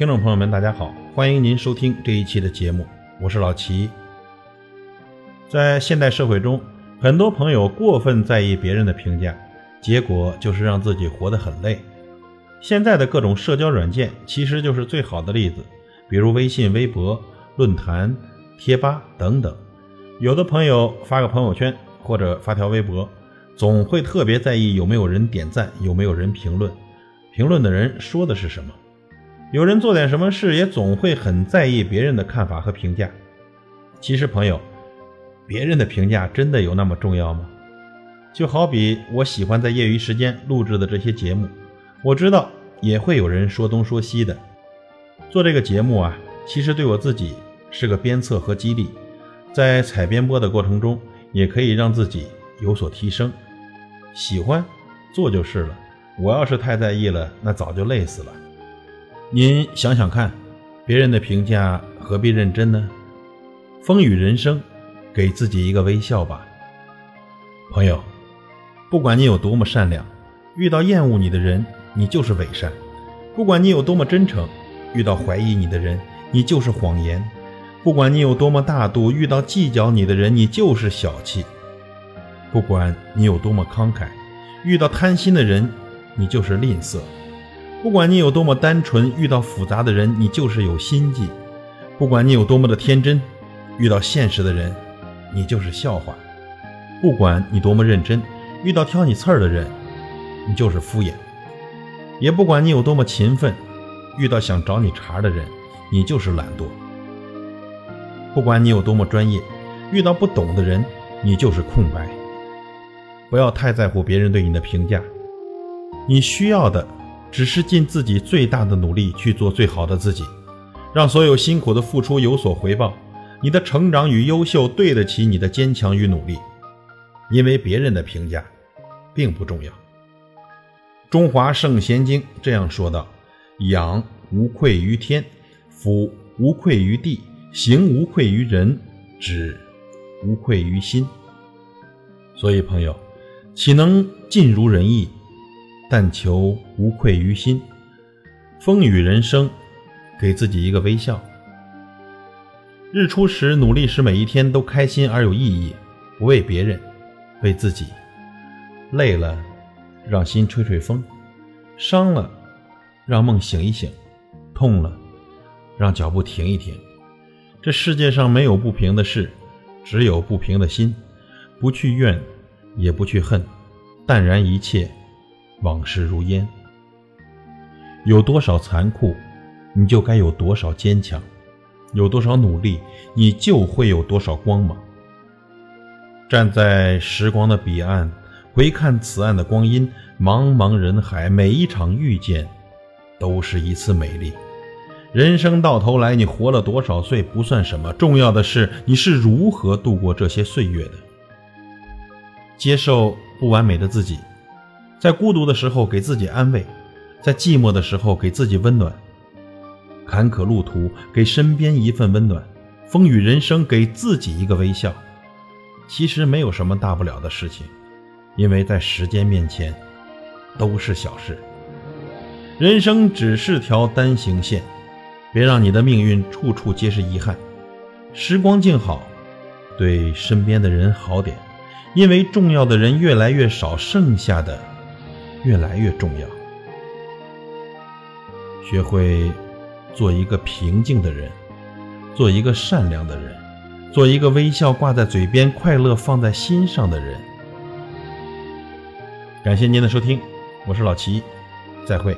听众朋友们，大家好，欢迎您收听这一期的节目，我是老齐。在现代社会中，很多朋友过分在意别人的评价，结果就是让自己活得很累。现在的各种社交软件其实就是最好的例子，比如微信、微博、论坛、贴吧等等。有的朋友发个朋友圈或者发条微博，总会特别在意有没有人点赞，有没有人评论，评论的人说的是什么。有人做点什么事，也总会很在意别人的看法和评价。其实，朋友，别人的评价真的有那么重要吗？就好比我喜欢在业余时间录制的这些节目，我知道也会有人说东说西的。做这个节目啊，其实对我自己是个鞭策和激励，在采编播的过程中，也可以让自己有所提升。喜欢做就是了，我要是太在意了，那早就累死了。您想想看，别人的评价何必认真呢？风雨人生，给自己一个微笑吧，朋友。不管你有多么善良，遇到厌恶你的人，你就是伪善；不管你有多么真诚，遇到怀疑你的人，你就是谎言；不管你有多么大度，遇到计较你的人，你就是小气；不管你有多么慷慨，遇到贪心的人，你就是吝啬。不管你有多么单纯，遇到复杂的人，你就是有心计；不管你有多么的天真，遇到现实的人，你就是笑话；不管你多么认真，遇到挑你刺儿的人，你就是敷衍；也不管你有多么勤奋，遇到想找你茬的人，你就是懒惰；不管你有多么专业，遇到不懂的人，你就是空白。不要太在乎别人对你的评价，你需要的。只是尽自己最大的努力去做最好的自己，让所有辛苦的付出有所回报。你的成长与优秀对得起你的坚强与努力，因为别人的评价并不重要。《中华圣贤经》这样说道：“养无愧于天，俯无愧于地，行无愧于人，止无愧于心。”所以，朋友，岂能尽如人意？但求无愧于心，风雨人生，给自己一个微笑。日出时努力，使每一天都开心而有意义，不为别人，为自己。累了，让心吹吹风；伤了，让梦醒一醒；痛了，让脚步停一停。这世界上没有不平的事，只有不平的心。不去怨，也不去恨，淡然一切。往事如烟，有多少残酷，你就该有多少坚强；有多少努力，你就会有多少光芒。站在时光的彼岸，回看此岸的光阴，茫茫人海，每一场遇见，都是一次美丽。人生到头来，你活了多少岁不算什么，重要的是你是如何度过这些岁月的。接受不完美的自己。在孤独的时候给自己安慰，在寂寞的时候给自己温暖。坎坷路途给身边一份温暖，风雨人生给自己一个微笑。其实没有什么大不了的事情，因为在时间面前，都是小事。人生只是条单行线，别让你的命运处处皆是遗憾。时光静好，对身边的人好点，因为重要的人越来越少，剩下的。越来越重要。学会做一个平静的人，做一个善良的人，做一个微笑挂在嘴边、快乐放在心上的人。感谢您的收听，我是老齐，再会。